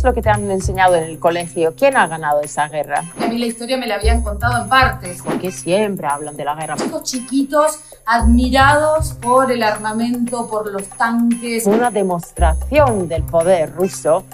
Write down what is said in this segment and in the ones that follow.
es lo que te han enseñado en el colegio? ¿Quién ha ganado esa guerra? A mí la historia me la habían contado en partes. Porque siempre hablan de la guerra. Chicos chiquitos admirados por el armamento, por los tanques. Una demostración del poder ruso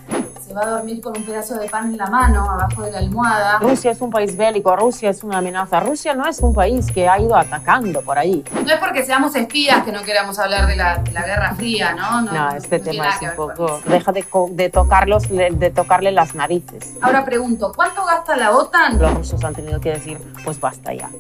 se va a dormir con un pedazo de pan en la mano, abajo de la almohada. Rusia es un país bélico, Rusia es una amenaza. Rusia no es un país que ha ido atacando por ahí. No es porque seamos espías que no queramos hablar de la, Guerra Fría, ¿no? No, este tema es un poco... Deja de, de, tocarlos, de tocarle las narices. Ahora pregunto, ¿cuánto gasta la OTAN? Los rusos han tenido que decir, pues basta ya.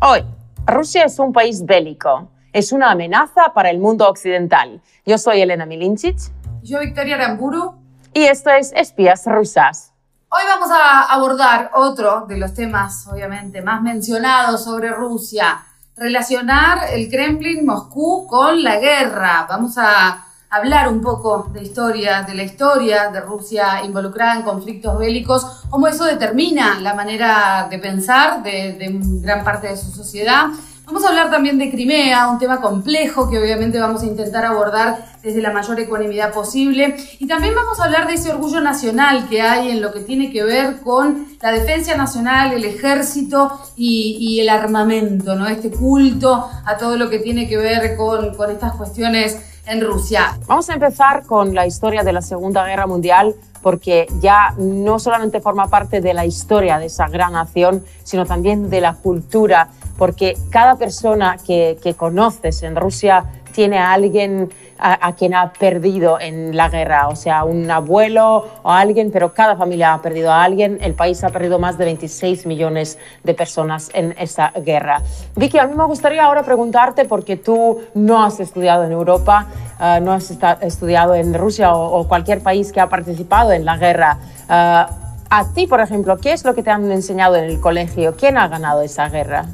Hoy, Rusia es un país bélico es una amenaza para el mundo occidental. Yo soy Elena Milinchich. Yo, Victoria Aramburu. Y esto es Espías Rusas. Hoy vamos a abordar otro de los temas, obviamente, más mencionados sobre Rusia. Relacionar el Kremlin, Moscú, con la guerra. Vamos a hablar un poco de historia, de la historia de Rusia involucrada en conflictos bélicos, cómo eso determina la manera de pensar de, de gran parte de su sociedad Vamos a hablar también de Crimea, un tema complejo que obviamente vamos a intentar abordar desde la mayor ecuanimidad posible. Y también vamos a hablar de ese orgullo nacional que hay en lo que tiene que ver con la defensa nacional, el ejército y, el armamento, ¿no? Este culto a todo lo que tiene que ver con, con estas cuestiones en Rusia. Vamos a empezar con la historia de la Segunda Guerra Mundial porque ya no solamente forma parte de la historia de esa gran nación, sino también de la cultura porque cada persona que, conoces en Rusia tiene a alguien a, quien ha perdido en la guerra, o sea, un abuelo o alguien, pero cada familia ha perdido a alguien. El país ha perdido más de 26 millones de personas en esa guerra. Vicky, a mí me gustaría ahora preguntarte, porque tú no has estudiado en Europa, ah, no has estudiado en Rusia o, cualquier país que ha participado en la guerra. Ah, a ti, por ejemplo, ¿qué es lo que te han enseñado en el colegio? ¿Quién ha ganado esa guerra?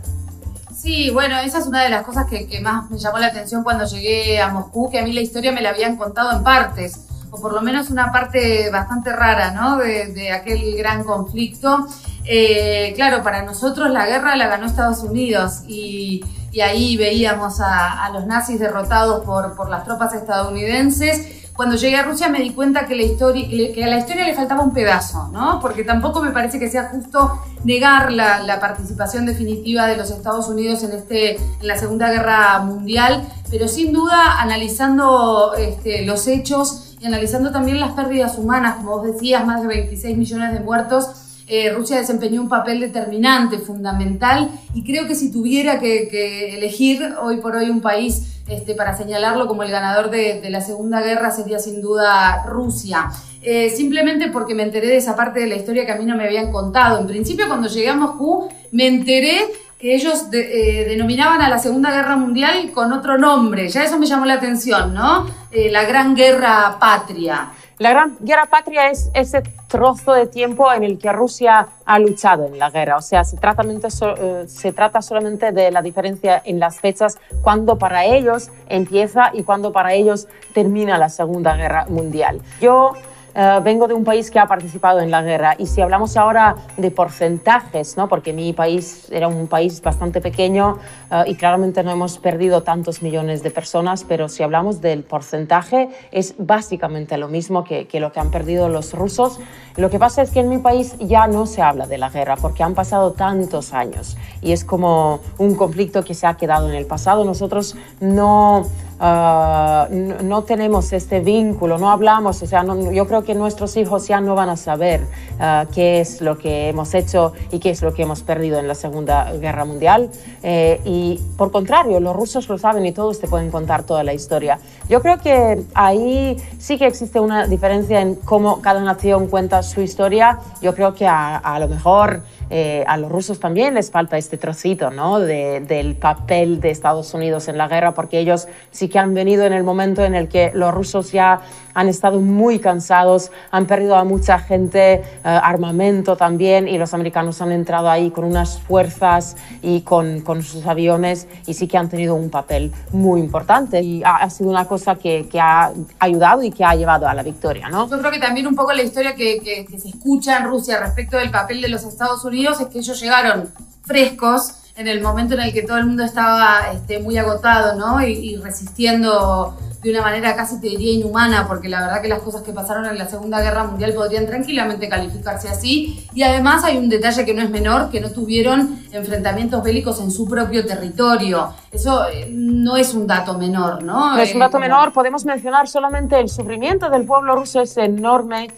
Sí, bueno, esa es una de las cosas que, más me llamó la atención cuando llegué a Moscú, que a mí la historia me la habían contado en partes, o por lo menos una parte bastante rara, ¿no? De, aquel gran conflicto. Eh, claro, para nosotros la guerra la ganó Estados Unidos y, ahí veíamos a, los nazis derrotados por, por las tropas estadounidenses cuando llegué a Rusia me di cuenta que, la historia, que a la historia le faltaba un pedazo, ¿no? Porque tampoco me parece que sea justo negar la, participación definitiva de los Estados Unidos en, este, en la Segunda Guerra Mundial, pero sin duda analizando este, los hechos y analizando también las pérdidas humanas, como vos decías, más de 26 millones de muertos, eh, Rusia desempeñó un papel determinante, fundamental, y creo que si tuviera que, elegir hoy por hoy un país este, para señalarlo como el ganador de, la Segunda Guerra sería sin duda Rusia. Eh, simplemente porque me enteré de esa parte de la historia que a mí no me habían contado. En principio, cuando llegué a Moscú, me enteré que ellos eh, denominaban a la Segunda Guerra Mundial con otro nombre. Ya eso me llamó la atención, ¿no? la Gran Guerra Patria. La Gran Guerra Patria es ese trozo de tiempo en el que Rusia ha luchado en la guerra. O sea, se trata, eh, se trata solamente de la diferencia en las fechas cuando para ellos empieza y cuando para ellos termina la Segunda Guerra Mundial. Yo eh, vengo de un país que ha participado en la guerra y si hablamos ahora de porcentajes, ¿no? porque mi país era un país bastante pequeño eh, y claramente no hemos perdido tantos millones de personas, pero si hablamos del porcentaje es básicamente lo mismo que, que lo que han perdido los rusos. Lo que pasa es que en mi país ya no se habla de la guerra porque han pasado tantos años y es como un conflicto que se ha quedado en el pasado. Nosotros no Ah, no, tenemos este vínculo, no hablamos, o sea, yo creo que nuestros hijos ya no van a saber ah, qué es lo que hemos hecho y qué es lo que hemos perdido en la Segunda Guerra Mundial. Eh, y por contrario, los rusos lo saben y todos te pueden contar toda la historia. Yo creo que ahí sí que existe una diferencia en cómo cada nación cuenta su historia. Yo creo que a, a lo mejor eh, a los rusos también les falta este trocito ¿no? del papel de Estados Unidos en la guerra, porque ellos sí que han venido en el momento en el que los rusos ya han estado muy cansados, han perdido a mucha gente, eh, armamento también, y los americanos han entrado ahí con unas fuerzas y con, con, sus aviones, y sí que han tenido un papel muy importante. Y ha, sido una cosa que, que, ha ayudado y que ha llevado a la victoria. ¿no? Yo creo que también un poco la historia que, que se escucha en Rusia respecto del papel de los Estados Unidos es que ellos llegaron frescos en el momento en el que todo el mundo estaba este, muy agotado, ¿no? Y, resistiendo de una manera casi te diría inhumana, porque la verdad que las cosas que pasaron en la Segunda Guerra Mundial podrían tranquilamente calificarse así. Y además hay un detalle que no es menor, que no tuvieron enfrentamientos bélicos en su propio territorio. Eso eh, no es un dato menor, ¿no? No es un dato menor, podemos mencionar solamente el sufrimiento del pueblo ruso es enorme.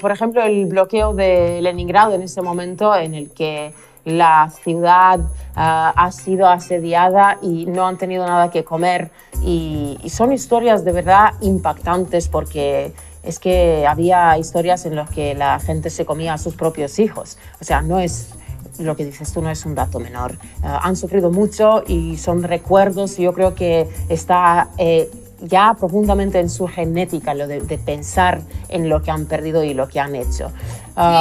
Por ejemplo, el bloqueo de Leningrado en ese momento en el que la ciudad ah, ha sido asediada y no han tenido nada que comer. Y, son historias de verdad impactantes porque es que había historias en las que la gente se comía a sus propios hijos. O sea, no es lo que dices tú no es un dato menor. Ah, han sufrido mucho y son recuerdos. Yo creo que está eh, ya profundamente en su genética lo de, pensar en lo que han perdido y lo que han hecho.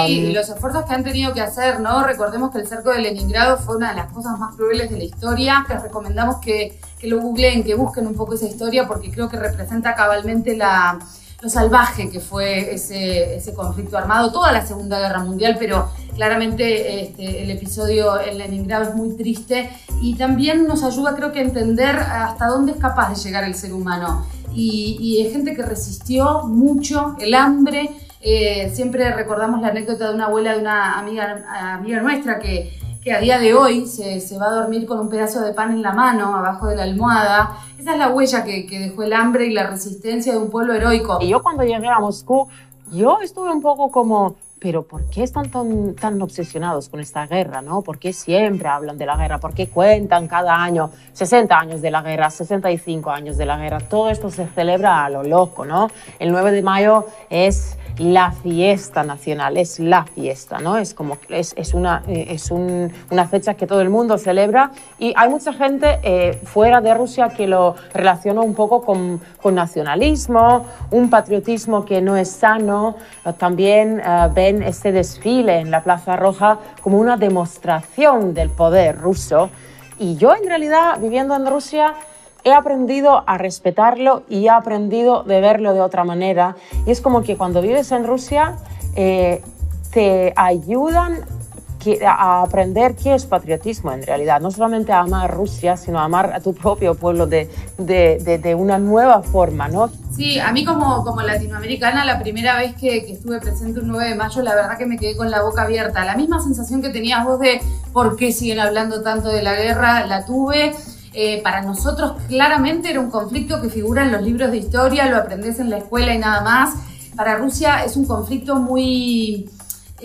Sí, y los esfuerzos que han tenido que hacer, ¿no? Recordemos que el cerco de Leningrado fue una de las cosas más crueles de la historia. Les recomendamos que, que lo googleen, que busquen un poco esa historia, porque creo que representa cabalmente la, lo salvaje que fue ese, ese conflicto armado, toda la Segunda Guerra Mundial, pero claramente este, el episodio en Leningrado es muy triste y también nos ayuda creo que a entender hasta dónde es capaz de llegar el ser humano. Y, y es gente que resistió mucho el hambre. Eh, siempre recordamos la anécdota de una abuela de una amiga nuestra que que a día de hoy se, se, va a dormir con un pedazo de pan en la mano, abajo de la almohada. Esa es la huella que, que, dejó el hambre y la resistencia de un pueblo heroico. Y yo cuando llegué a Moscú, yo estuve un poco como, pero ¿por qué están tan, tan obsesionados con esta guerra? ¿no? ¿Por qué siempre hablan de la guerra? ¿Por qué cuentan cada año 60 años de la guerra, 65 años de la guerra? Todo esto se celebra a lo loco, ¿no? El 9 de mayo es la fiesta nacional, es la fiesta, ¿no? Es como, es, es una, eh, es un, una fecha que todo el mundo celebra y hay mucha gente eh, fuera de Rusia que lo relaciona un poco con, con nacionalismo, un patriotismo que no es sano. También eh, ven este desfile en la Plaza Roja como una demostración del poder ruso. Y yo en realidad, viviendo en Rusia, he aprendido a respetarlo y he aprendido de verlo de otra manera. Y es como que cuando vives en Rusia, eh, te ayudan a aprender qué es patriotismo en realidad, no solamente a amar Rusia, sino a amar a tu propio pueblo de, de, de, una nueva forma, ¿no? Sí, a mí como, como latinoamericana, la primera vez que, que, estuve presente un 9 de mayo, la verdad que me quedé con la boca abierta. La misma sensación que tenías vos de por qué siguen hablando tanto de la guerra, la tuve. Eh, para nosotros claramente era un conflicto que figura en los libros de historia, lo aprendes en la escuela y nada más. Para Rusia es un conflicto muy,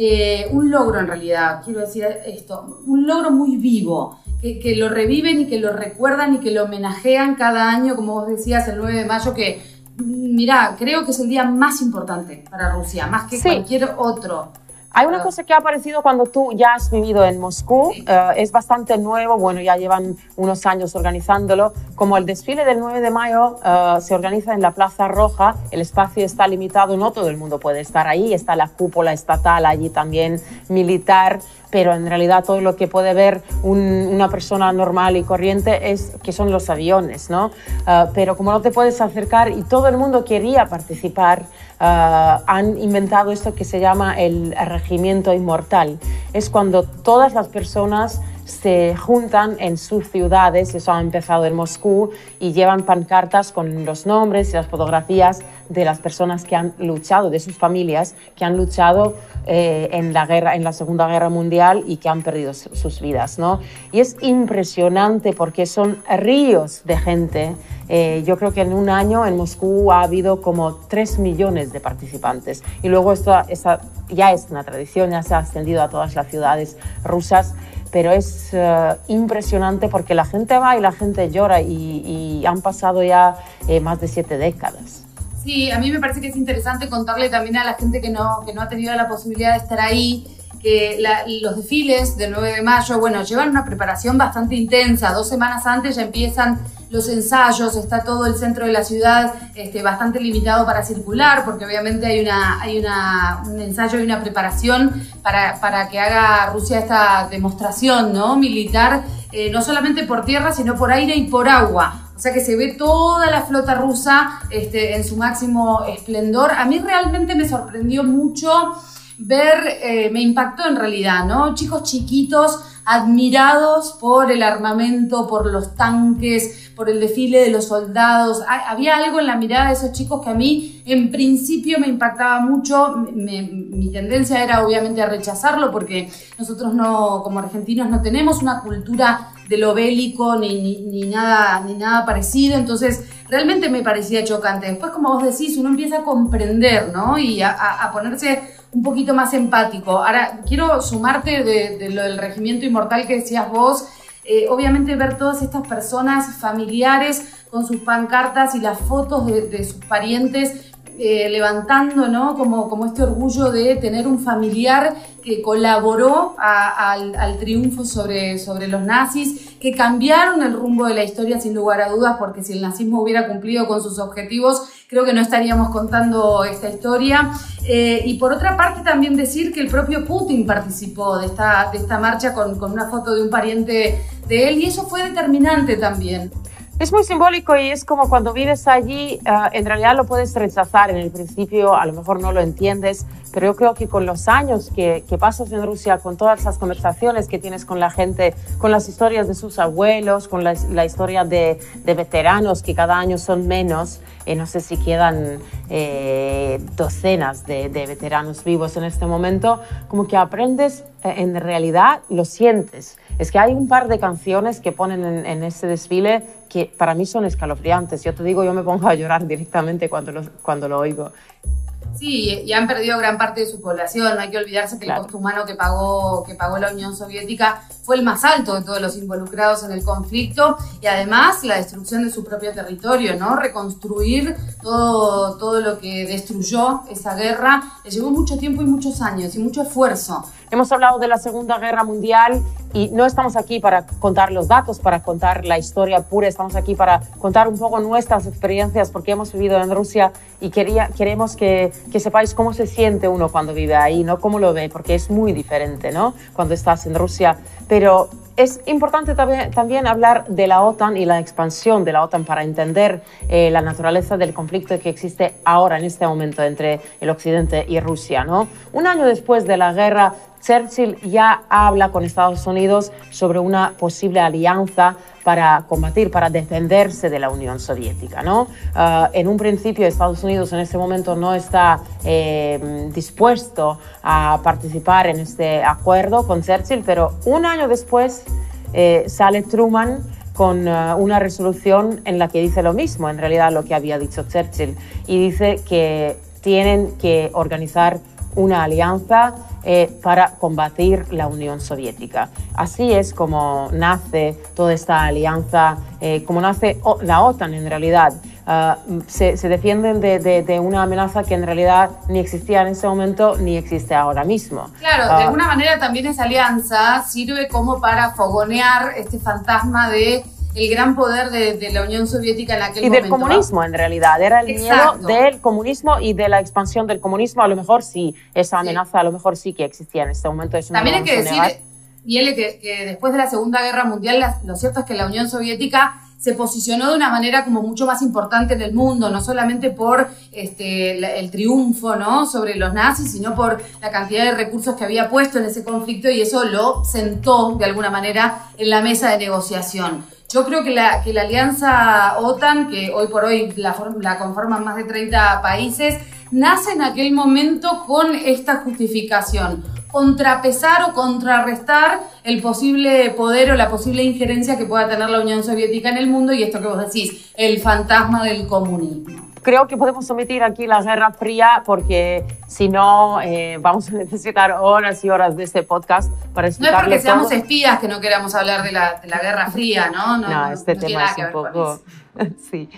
eh, un logro en realidad, quiero decir esto, un logro muy vivo, que, que, lo reviven y que lo recuerdan y que lo homenajean cada año, como vos decías, el 9 de mayo, que mira, creo que es el día más importante para Rusia, más que cualquier otro. Hay una cosa que ha aparecido cuando tú ya has vivido en Moscú, eh, es bastante nuevo, bueno, ya llevan unos años organizándolo, como el desfile del 9 de mayo eh, se organiza en la Plaza Roja, el espacio está limitado, no todo el mundo puede estar ahí, está la cúpula estatal allí también militar, pero en realidad todo lo que puede ver una persona normal y corriente es que son los aviones, ¿no? Eh, pero como no te puedes acercar y todo el mundo quería participar, han inventado esto que se llama el regimiento inmortal. Es cuando todas las personas se juntan en sus ciudades, eso ha empezado en Moscú, y llevan pancartas con los nombres y las fotografías de las personas que han luchado, de sus familias que han luchado eh, en la guerra, en la Segunda Guerra Mundial y que han perdido sus vidas, ¿no? Y es impresionante porque son ríos de gente. Eh, yo creo que en un año en Moscú ha habido como 3 millones de participantes. Y luego esto, ya es una tradición, ya se ha extendido a todas las ciudades rusas pero es eh, impresionante porque la gente va y la gente llora y, han pasado ya eh, más de siete décadas. Sí, a mí me parece que es interesante contarle también a la gente que no, que no ha tenido la posibilidad de estar ahí que los desfiles del 9 de mayo, bueno, llevan una preparación bastante intensa. Dos semanas antes ya empiezan los ensayos, está todo el centro de la ciudad este, bastante limitado para circular, porque obviamente hay, una, hay una, un ensayo y una preparación para, para que haga Rusia esta demostración ¿no? militar, eh, no solamente por tierra, sino por aire y por agua. O sea que se ve toda la flota rusa este, en su máximo esplendor. A mí realmente me sorprendió mucho ver, eh, me impactó en realidad, ¿no? Chicos chiquitos admirados por el armamento, por los tanques, por el desfile de los soldados. Había algo en la mirada de esos chicos que a mí en principio me impactaba mucho. mi tendencia era obviamente a rechazarlo porque nosotros no, como argentinos, no tenemos una cultura de lo bélico ni, ni, nada, ni nada parecido. Entonces, realmente me parecía chocante. Después, como vos decís, uno empieza a comprender, ¿no? Y a, a ponerse un poquito más empático. Ahora, quiero sumarte de, lo del regimiento inmortal que decías vos. Eh, obviamente ver todas estas personas familiares con sus pancartas y las fotos de, sus parientes eh, levantando, ¿no? Como, como este orgullo de tener un familiar que colaboró al, triunfo sobre, sobre los nazis, que cambiaron el rumbo de la historia sin lugar a dudas, porque si el nazismo hubiera cumplido con sus objetivos, creo que no estaríamos contando esta historia. Eh, y por otra parte también decir que el propio Putin participó de esta, de esta marcha con, con una foto de un pariente de él y eso fue determinante también. Es muy simbólico y es como cuando vives allí, ah, en realidad lo puedes rechazar en el principio, a lo mejor no lo entiendes, pero yo creo que con los años que, que pasas en Rusia, con todas las conversaciones que tienes con la gente, con las historias de sus abuelos, con la, la historia de, de, veteranos que cada año son menos, eh, no sé si quedan eh, docenas de, de, veteranos vivos en este momento, como que aprendes, eh, en realidad lo sientes. Es que hay un par de canciones que ponen en, en ese desfile que para mí son escalofriantes. Yo te digo, yo me pongo a llorar directamente cuando lo, cuando lo oigo. Sí, y han perdido gran parte de su población. No hay que olvidarse que el costo humano que pagó, que pagó la Unión Soviética fue el más alto de todos los involucrados en el conflicto y además la destrucción de su propio territorio, ¿no? Reconstruir todo, todo lo que destruyó esa guerra le llevó mucho tiempo y muchos años y mucho esfuerzo. Hemos hablado de la Segunda Guerra Mundial y no estamos aquí para contar los datos, para contar la historia pura, estamos aquí para contar un poco nuestras experiencias porque hemos vivido en Rusia y quería, queremos que, que sepáis cómo se siente uno cuando vive ahí, no cómo lo ve, porque es muy diferente ¿no? cuando estás en Rusia. Pero es importante también, hablar de la OTAN y la expansión de la OTAN para entender eh, la naturaleza del conflicto que existe ahora, en este momento, entre el Occidente y Rusia. ¿no? Un año después de la guerra, Churchill ya habla con Estados Unidos sobre una posible alianza para combatir, para defenderse de la Unión Soviética. ¿no? Ah, en un principio Estados Unidos en ese momento no está eh, dispuesto a participar en este acuerdo con Churchill, pero un año después eh, sale Truman con ah, una resolución en la que dice lo mismo, en realidad lo que había dicho Churchill, y dice que tienen que organizar una alianza eh, para combatir la Unión Soviética. Así es como nace toda esta alianza, eh, como nace la OTAN en realidad. Ah, se, defienden de, una amenaza que en realidad ni existía en ese momento ni existe ahora mismo. Claro, de ah, alguna manera también esa alianza sirve como para fogonear este fantasma de el gran poder de, la Unión Soviética en aquel momento. Y del comunismo, en realidad. Era el miedo del comunismo y de la expansión del comunismo. A lo mejor sí, esa amenaza a lo mejor sí que existía en este momento. También hay que decir, y que, que después de la Segunda Guerra Mundial, lo cierto es que la Unión Soviética se posicionó de una manera como mucho más importante en el mundo, no solamente por este, el triunfo ¿no? sobre los nazis, sino por la cantidad de recursos que había puesto en ese conflicto y eso lo sentó de alguna manera en la mesa de negociación. Yo creo que la, que la alianza OTAN, que hoy por hoy la, la conforman más de 30 países, nace en aquel momento con esta justificación. Contrapesar o contrarrestar el posible poder o la posible injerencia que pueda tener la Unión Soviética en el mundo y esto que vos decís, el fantasma del comunismo creo que podemos omitir aquí la Guerra Fría porque si no eh, vamos a necesitar horas y horas de este podcast para explicarle No es porque seamos espías que no queramos hablar de la, de la Guerra Fría, ¿no? No, no este tema es un poco... sí.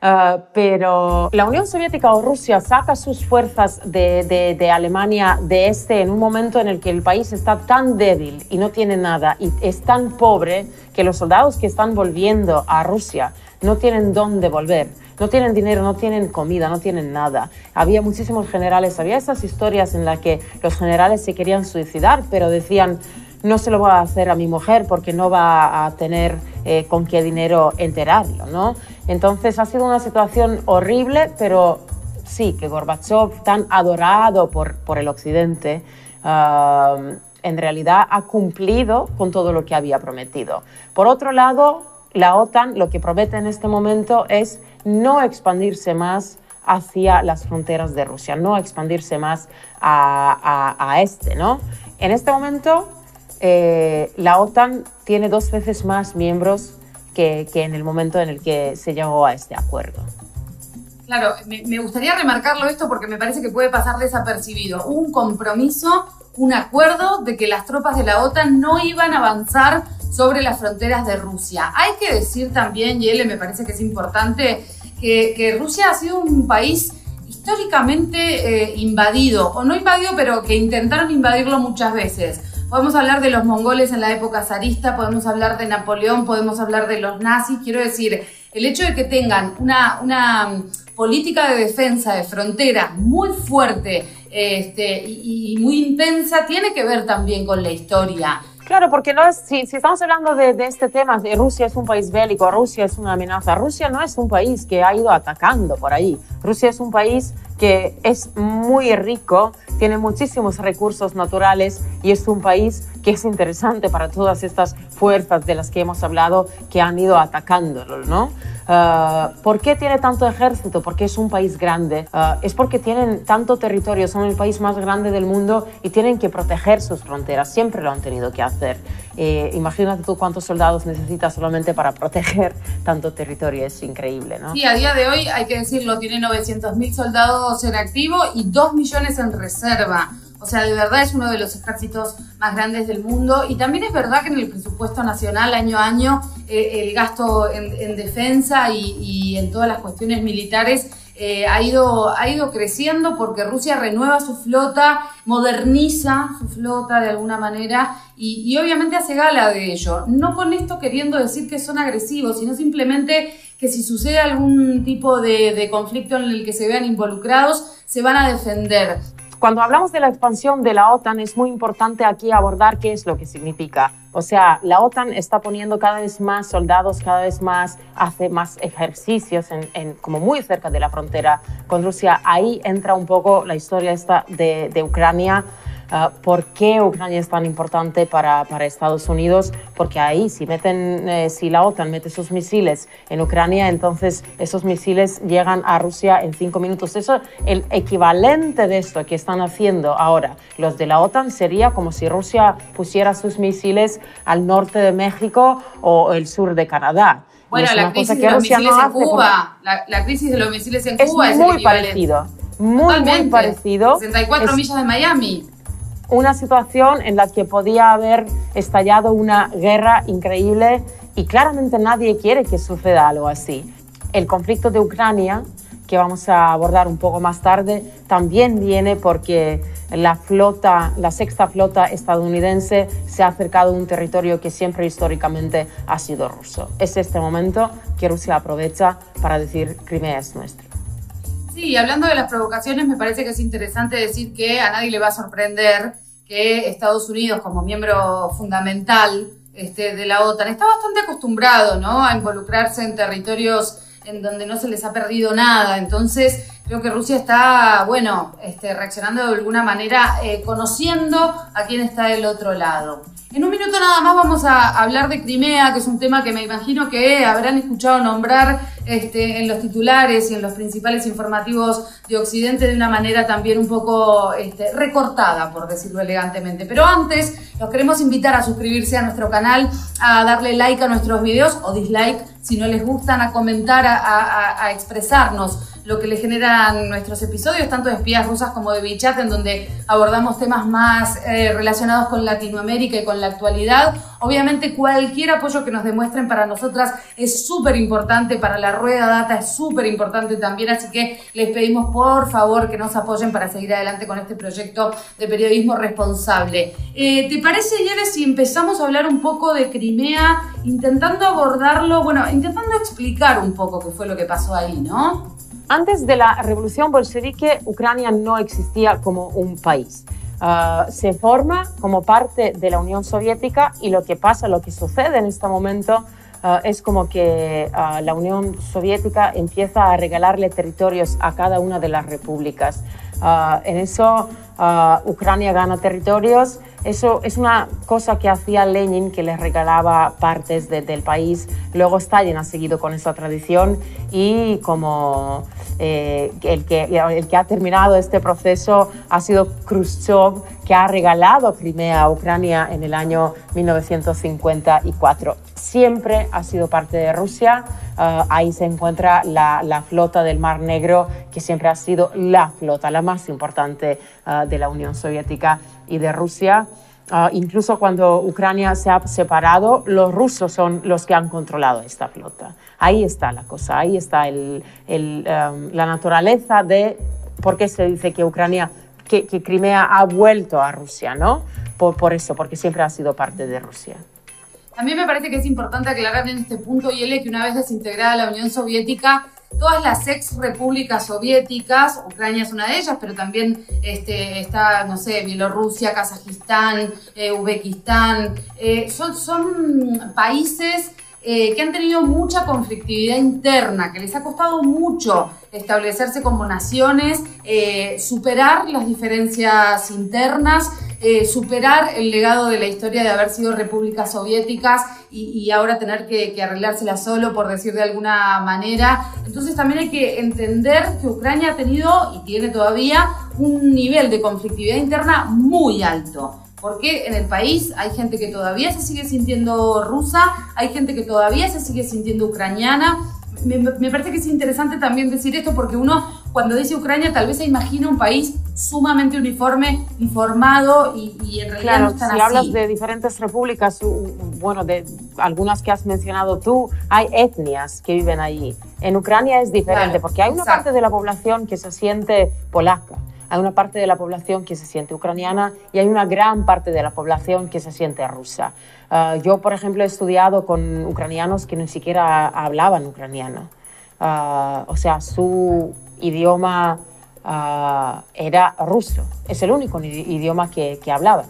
Uh, pero la Unión Soviética o Rusia saca sus fuerzas de, de, de, Alemania de este en un momento en el que el país está tan débil y no tiene nada y es tan pobre que los soldados que están volviendo a Rusia no tienen dónde volver no tienen dinero, no tienen comida, no tienen nada. Había muchísimos generales, había esas historias en las que los generales se querían suicidar, pero decían, no se lo voy a hacer a mi mujer porque no va a tener eh, con qué dinero enterarlo, ¿no? Entonces ha sido una situación horrible, pero sí, que Gorbachev, tan adorado por, por el Occidente, en realidad ha cumplido con todo lo que había prometido. Por otro lado, la OTAN lo que promete en este momento es no expandirse más hacia las fronteras de Rusia, no expandirse más a, este, ¿no? En este momento, eh, la OTAN tiene dos veces más miembros que, en el momento en el que se llegó a este acuerdo. Claro, me, me gustaría remarcarlo esto porque me parece que puede pasar desapercibido. Un compromiso, un acuerdo de que las tropas de la OTAN no iban a avanzar sobre las fronteras de Rusia. Hay que decir también, Yele, me parece que es importante, que, Rusia ha sido un país históricamente eh, invadido, o no invadido, pero que intentaron invadirlo muchas veces. Podemos hablar de los mongoles en la época zarista, podemos hablar de Napoleón, podemos hablar de los nazis. Quiero decir, el hecho de que tengan una, una política de defensa de frontera muy fuerte este, y muy intensa tiene que ver también con la historia. Claro, porque no es, si, si estamos hablando de, de, este tema, Rusia es un país bélico, Rusia es una amenaza, Rusia no es un país que ha ido atacando por ahí, Rusia es un país que es muy rico, tiene muchísimos recursos naturales y es un país que es interesante para todas estas fuerzas de las que hemos hablado que han ido atacándolo, ¿no? Ah, ¿Por qué tiene tanto ejército? Porque es un país grande. Ah, es porque tienen tanto territorio, son el país más grande del mundo y tienen que proteger sus fronteras. Siempre lo han tenido que hacer. Eh, imagínate tú cuántos soldados necesitas solamente para proteger tanto territorio. Es increíble, ¿no? Sí, a día de hoy, hay que decirlo, tiene 900.000 soldados en activo y 2 millones en reserva. O sea, de verdad es uno de los ejércitos más grandes del mundo. Y también es verdad que en el presupuesto nacional, año a año, eh, el gasto en, defensa y, en todas las cuestiones militares eh, ha, ido, ha ido creciendo porque Rusia renueva su flota, moderniza su flota de alguna manera y, obviamente hace gala de ello. No con esto queriendo decir que son agresivos, sino simplemente que si sucede algún tipo de, de conflicto en el que se vean involucrados, se van a defender. Cuando hablamos de la expansión de la OTAN es muy importante aquí abordar qué es lo que significa. O sea, la OTAN está poniendo cada vez más soldados, cada vez más, hace más ejercicios en, como muy cerca de la frontera con Rusia. Ahí entra un poco la historia esta de, de Ucrania Ah, ¿Por qué Ucrania es tan importante para, para Estados Unidos? Porque ahí, si, meten, eh, si la OTAN mete sus misiles en Ucrania, entonces esos misiles llegan a Rusia en cinco minutos. Eso, el equivalente de esto que están haciendo ahora los de la OTAN sería como si Rusia pusiera sus misiles al norte de México o el sur de Canadá. Bueno, la crisis de los misiles en Cuba, la, crisis de los misiles en Cuba es muy parecido. Muy, muy parecido. 64 millas de Miami una situación en la que podía haber estallado una guerra increíble y claramente nadie quiere que suceda algo así. El conflicto de Ucrania, que vamos a abordar un poco más tarde, también viene porque la flota, la sexta flota estadounidense se ha acercado a un territorio que siempre históricamente ha sido ruso. Es este momento que Rusia aprovecha para decir Crimea es nuestro. Sí, hablando de las provocaciones, me parece que es interesante decir que a nadie le va a sorprender que Estados Unidos, como miembro fundamental este, de la OTAN, está bastante acostumbrado ¿no? a involucrarse en territorios en donde no se les ha perdido nada. Entonces, creo que Rusia está, bueno, este, reaccionando de alguna manera, eh, conociendo a quién está del otro lado. En un minuto nada más vamos a hablar de Crimea, que es un tema que me imagino que habrán escuchado nombrar este, en los titulares y en los principales informativos de Occidente de una manera también un poco este, recortada, por decirlo elegantemente. Pero antes, los queremos invitar a suscribirse a nuestro canal, a darle like a nuestros videos o dislike si no les gustan, a comentar, a expresarnos lo que le generan nuestros episodios, tanto de espías rusas como de Bichat, en donde abordamos temas más eh, relacionados con Latinoamérica y con la actualidad. Obviamente cualquier apoyo que nos demuestren para nosotras es súper importante, para la rueda data es súper importante también, así que les pedimos por favor que nos apoyen para seguir adelante con este proyecto de periodismo responsable. Eh, ¿Te parece, Yere, si empezamos a hablar un poco de Crimea, intentando abordarlo, bueno, intentando explicar un poco qué fue lo que pasó ahí, ¿no? Antes de la revolución bolchevique, Ucrania no existía como un país. Ah, se forma como parte de la Unión Soviética y lo que pasa, lo que sucede en este momento ah, es como que ah, la Unión Soviética empieza a regalarle territorios a cada una de las repúblicas. En eso Ucrania gana territorios. Eso es una cosa que hacía Lenin, que les regalaba partes del país. Luego Stalin ha seguido con esa tradición y como eh, el, que, el que ha terminado este proceso ha sido Khrushchev, que ha regalado Crimea a Ucrania en el año 1954. Siempre ha sido parte de Rusia. Ah, ahí se encuentra la, flota del Mar Negro, que siempre ha sido la flota, la más importante ah, de la Unión Soviética y de Rusia. Ah, incluso cuando Ucrania se ha separado, los rusos son los que han controlado esta flota. Ahí está la cosa, ahí está um, la naturaleza de por qué se dice que Ucrania, que, Crimea ha vuelto a Rusia, ¿no? Por eso, porque siempre ha sido parte de Rusia. Mí me parece que es importante aclarar en este punto, Yele, que una vez desintegrada la Unión Soviética, todas las ex repúblicas soviéticas, Ucrania es una de ellas, pero también este, está, no sé, Bielorrusia, Kazajistán, eh, Uzbekistán, eh, son, países eh, que han tenido mucha conflictividad interna, que les ha costado mucho establecerse como naciones, superar las diferencias internas, eh, superar el legado de la historia de haber sido repúblicas soviéticas y, ahora tener que, que, arreglársela solo, por decir de alguna manera. Entonces también hay que entender que Ucrania ha tenido y tiene todavía un nivel de conflictividad interna muy alto porque en el país hay gente que todavía se sigue sintiendo rusa, hay gente que todavía se sigue sintiendo ucraniana. Me, parece que es interesante también decir esto porque uno cuando dice Ucrania tal vez se imagina un país sumamente uniforme, informado y, y en realidad claro, no están si así. hablas de diferentes repúblicas, bueno, de algunas que has mencionado tú, hay etnias que viven allí. En Ucrania es diferente Claro, porque hay una exacto. parte de la población que se siente polaca, hay una parte de la población que se siente ucraniana y hay una gran parte de la población que se siente rusa. Ah, yo, por ejemplo, he estudiado con ucranianos que ni siquiera hablaban ucraniano. Ah, o sea, su idioma ah, era ruso. Es el único idi- idioma que, que hablaban.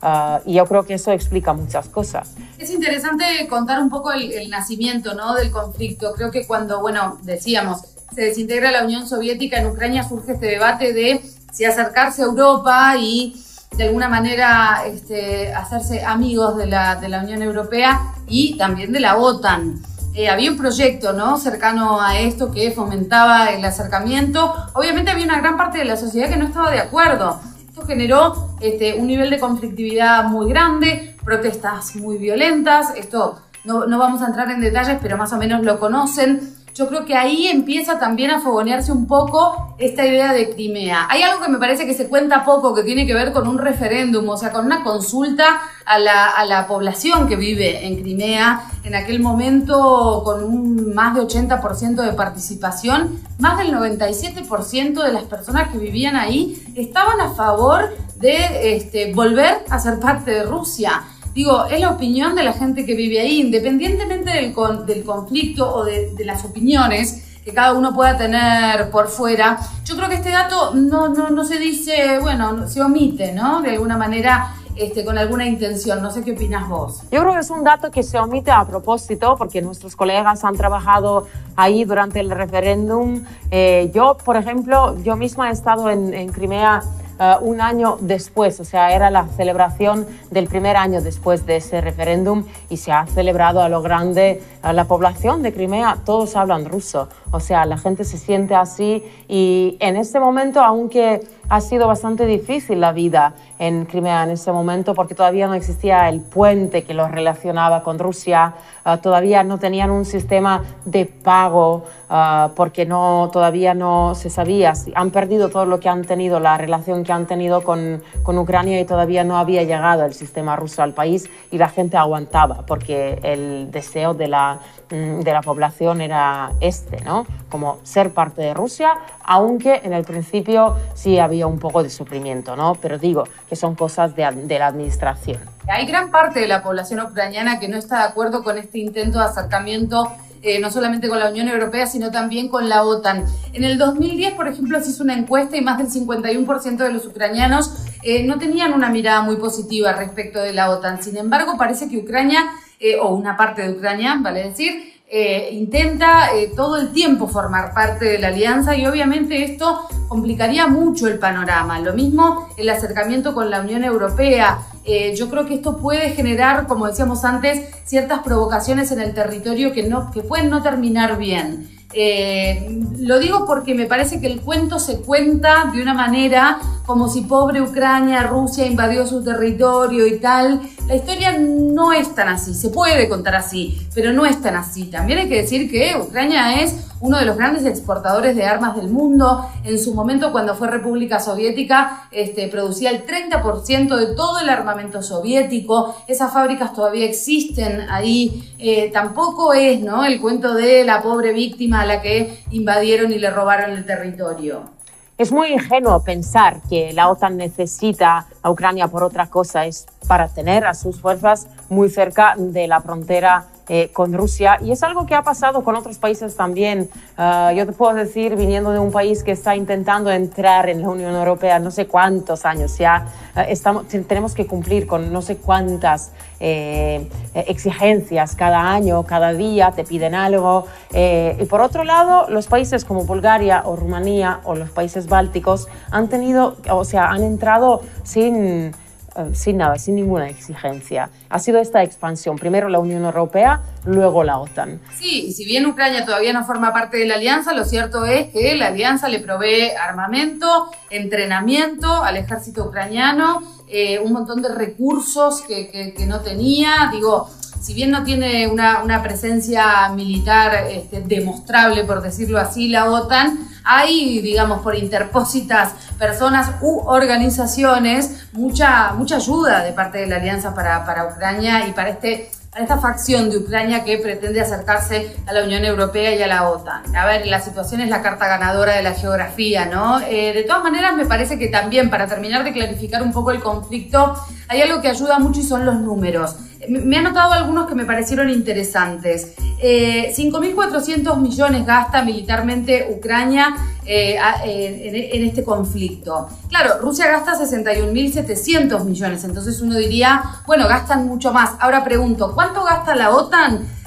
Ah, y yo creo que eso explica muchas cosas. Es interesante contar un poco el, el nacimiento ¿no? del conflicto. Creo que cuando, bueno, decíamos, se desintegra la Unión Soviética, en Ucrania surge este debate de si acercarse a Europa y de alguna manera este, hacerse amigos de la, de la Unión Europea y también de la OTAN. Eh, había un proyecto ¿no? cercano a esto que fomentaba el acercamiento. Obviamente había una gran parte de la sociedad que no estaba de acuerdo. Esto generó este, un nivel de conflictividad muy grande, protestas muy violentas. Esto no, no vamos a entrar en detalles, pero más o menos lo conocen. Yo creo que ahí empieza también a fogonearse un poco esta idea de Crimea. Hay algo que me parece que se cuenta poco, que tiene que ver con un referéndum, o sea, con una consulta a la, a la población que vive en Crimea. En aquel momento, con un más de 80% de participación, más del 97% de las personas que vivían ahí estaban a favor de este, volver a ser parte de Rusia. Digo, es la opinión de la gente que vive ahí, independientemente del, con, del conflicto o de, de, las opiniones que cada uno pueda tener por fuera. Yo creo que este dato no, no, no se dice, bueno, se omite, ¿no? De alguna manera, este, con alguna intención. No sé qué opinas vos. Yo creo que es un dato que se omite a propósito porque nuestros colegas han trabajado ahí durante el referéndum. Eh, yo, por ejemplo, yo misma he estado en, en Crimea uh, un año después, o sea, era la celebración del primer año después de ese referéndum y se ha celebrado a lo grande a la población de Crimea, todos hablan ruso, o sea, la gente se siente así y en este momento, aunque ha sido bastante difícil la vida en Crimea en ese momento porque todavía no existía el puente que los relacionaba con Rusia, uh, todavía no tenían un sistema de pago uh, porque no, todavía no se sabía, han perdido todo lo que han tenido, la relación que han tenido con, con Ucrania y todavía no había llegado el sistema ruso al país y la gente aguantaba porque el deseo de la, mm, de la población era este, ¿no? Como ser parte de Rusia, aunque en el principio sí había un poco de sufrimiento, ¿no? Pero digo que son cosas de, de, la administración. Hay gran parte de la población ucraniana que no está de acuerdo con este intento de acercamiento eh, no solamente con la Unión Europea, sino también con la OTAN. En el 2010, por ejemplo, se hizo una encuesta y más del 51% de los ucranianos eh, no tenían una mirada muy positiva respecto de la OTAN. Sin embargo, parece que Ucrania, eh, o una parte de Ucrania, vale decir, eh, intenta eh, todo el tiempo formar parte de la alianza y obviamente esto complicaría mucho el panorama. Lo mismo el acercamiento con la Unión Europea. Eh, yo creo que esto puede generar, como decíamos antes, ciertas provocaciones en el territorio que, no, que pueden no terminar bien. Eh, lo digo porque me parece que el cuento se cuenta de una manera como si pobre Ucrania, Rusia invadió su territorio y tal. La historia no es tan así, se puede contar así, pero no es tan así. También hay que decir que Ucrania es uno de los grandes exportadores de armas del mundo. En su momento, cuando fue República Soviética, este, producía el 30% de todo el armamento soviético. Esas fábricas todavía existen ahí. Eh, tampoco es ¿no? el cuento de la pobre víctima a la que invadieron y le robaron el territorio. Es muy ingenuo pensar que la OTAN necesita a Ucrania por otra cosa, es para tener a sus fuerzas muy cerca de la frontera eh, con Rusia y es algo que ha pasado con otros países también. Ah, yo te puedo decir, viniendo de un país que está intentando entrar en la Unión Europea no sé cuántos años ya, ah, estamos, tenemos que cumplir con no sé cuántas eh, exigencias cada año, cada día, te piden algo. Eh, y por otro lado, los países como Bulgaria o Rumanía o los países bálticos han tenido, o sea, han entrado sin eh, sin nada, sin ninguna exigencia. Ha sido esta expansión, primero la Unión Europea, luego la OTAN. Sí, si bien Ucrania todavía no forma parte de la alianza, lo cierto es que la alianza le provee armamento, entrenamiento al ejército ucraniano, eh, un montón de recursos que, no tenía, digo, si bien no tiene una, presencia militar este, demostrable, por decirlo así, la OTAN, hay, digamos, por interpósitas personas u organizaciones, mucha, mucha ayuda de parte de la Alianza para, Ucrania y para este esta facción de Ucrania que pretende acercarse a la Unión Europea y a la OTAN. A ver, la situación es la carta ganadora de la geografía, ¿no? Eh, de todas maneras, me parece que también, para terminar de clarificar un poco el conflicto, hay algo que ayuda mucho y son los números. Me ha notado algunos que me parecieron interesantes. 5.400 eh, millones gasta militarmente Ucrania eh, en, este conflicto. Claro, Rusia gasta 61.700 millones, entonces uno diría, bueno, gastan mucho más. Ahora pregunto, ¿cuánto gasta la OTAN?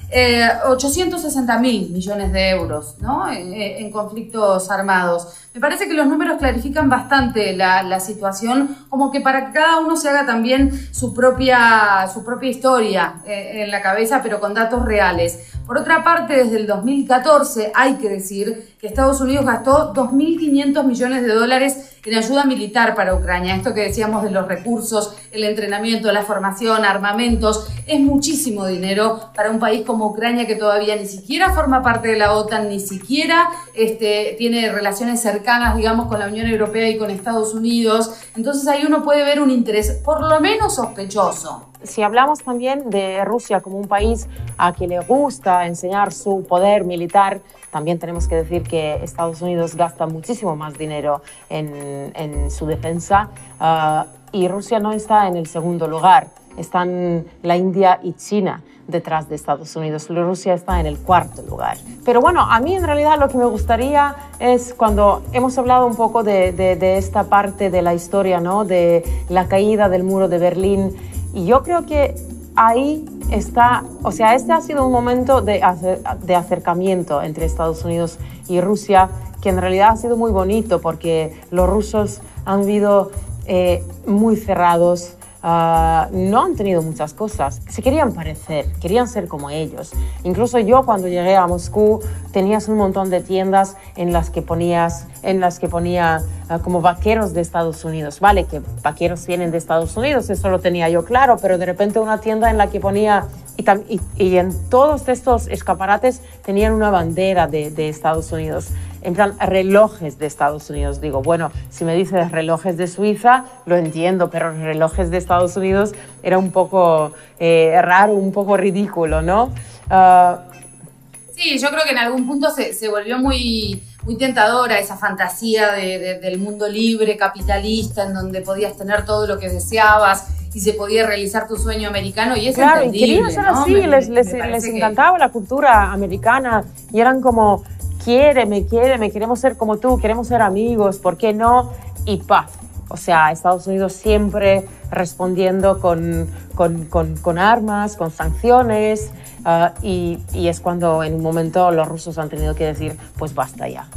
860 mil millones de euros ¿no? en conflictos armados. Me parece que los números clarifican bastante la, situación, como que para que cada uno se haga también su propia, su propia historia eh, en la cabeza, pero con datos reales. Por otra parte, desde el 2014 hay que decir que Estados Unidos gastó 2.500 millones de dólares en ayuda militar para Ucrania. Esto que decíamos de los recursos, el entrenamiento, la formación, armamentos, es muchísimo dinero para un país como Ucrania que todavía ni siquiera forma parte de la OTAN, ni siquiera este, tiene relaciones cercanas digamos, con la Unión Europea y con Estados Unidos. Entonces ahí uno puede ver un interés, por lo menos sospechoso. Si hablamos también de Rusia como un país a que le gusta enseñar su poder militar, también tenemos que decir que Estados Unidos gasta muchísimo más dinero en, en su defensa uh, y Rusia no está en el segundo lugar, están la India y China detrás de Estados Unidos. Rusia está en el cuarto lugar. Pero bueno, a mí en realidad lo que me gustaría es cuando hemos hablado un poco de, esta parte de la historia, ¿no? De la caída del muro de Berlín. Y yo creo que ahí está, o sea, este ha sido un momento de, acercamiento entre Estados Unidos y Rusia que en realidad ha sido muy bonito porque los rusos han vivido eh, muy cerrados, Ah, no han tenido muchas cosas. Se querían parecer, querían ser como ellos. Incluso yo cuando llegué a Moscú tenías un montón de tiendas en las que ponías, en las que ponía ah, como vaqueros de Estados Unidos. Vale, que vaqueros vienen de Estados Unidos, eso lo tenía yo claro, pero de repente una tienda en la que ponía y, en todos estos escaparates tenían una bandera de, de Estados Unidos en plan relojes de Estados Unidos. Digo, bueno, si me dices relojes de Suiza, lo entiendo, pero relojes de Estados Unidos era un poco eh, raro, un poco ridículo, ¿no? Ah, sí, yo creo que en algún punto se, se volvió muy, muy tentadora esa fantasía de, del mundo libre, capitalista, en donde podías tener todo lo que deseabas y se podía realizar tu sueño americano y es claro, y querían ser así, les, les, les encantaba la cultura americana y eran como, quiéreme, quiéreme, queremos ser como tú, queremos ser amigos, ¿por qué no? Y paz. O sea, Estados Unidos siempre respondiendo con, con, con, con armas, con sanciones. ah, y, y es cuando en un momento los rusos han tenido que decir, pues basta ya.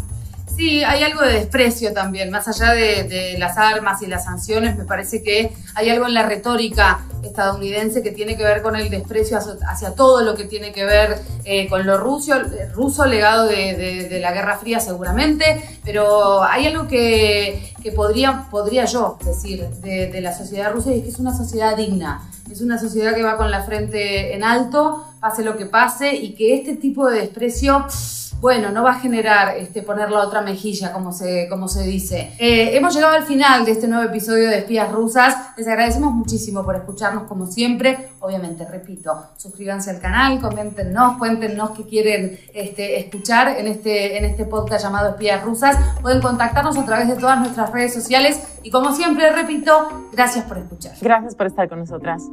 Sí, hay algo de desprecio también, más allá de, las armas y las sanciones, me parece que hay algo en la retórica estadounidense que tiene que ver con el desprecio hacia, todo lo que tiene que ver eh, con lo ruso, ruso legado de, la Guerra Fría seguramente, pero hay algo que, podría, podría yo decir de, la sociedad rusa y es que es una sociedad digna, es una sociedad que va con la frente en alto, pase lo que pase, y que este tipo de desprecio bueno, no va a generar este, poner la otra mejilla, como se, como se dice. Eh, hemos llegado al final de este nuevo episodio de Espías Rusas. Les agradecemos muchísimo por escucharnos como siempre. Obviamente, repito, suscríbanse al canal, coméntenos, cuéntenos qué quieren este, escuchar en este, en este podcast llamado Espías Rusas. Pueden contactarnos a través de todas nuestras redes sociales y como siempre, repito, gracias por escuchar. Gracias por estar con nosotras.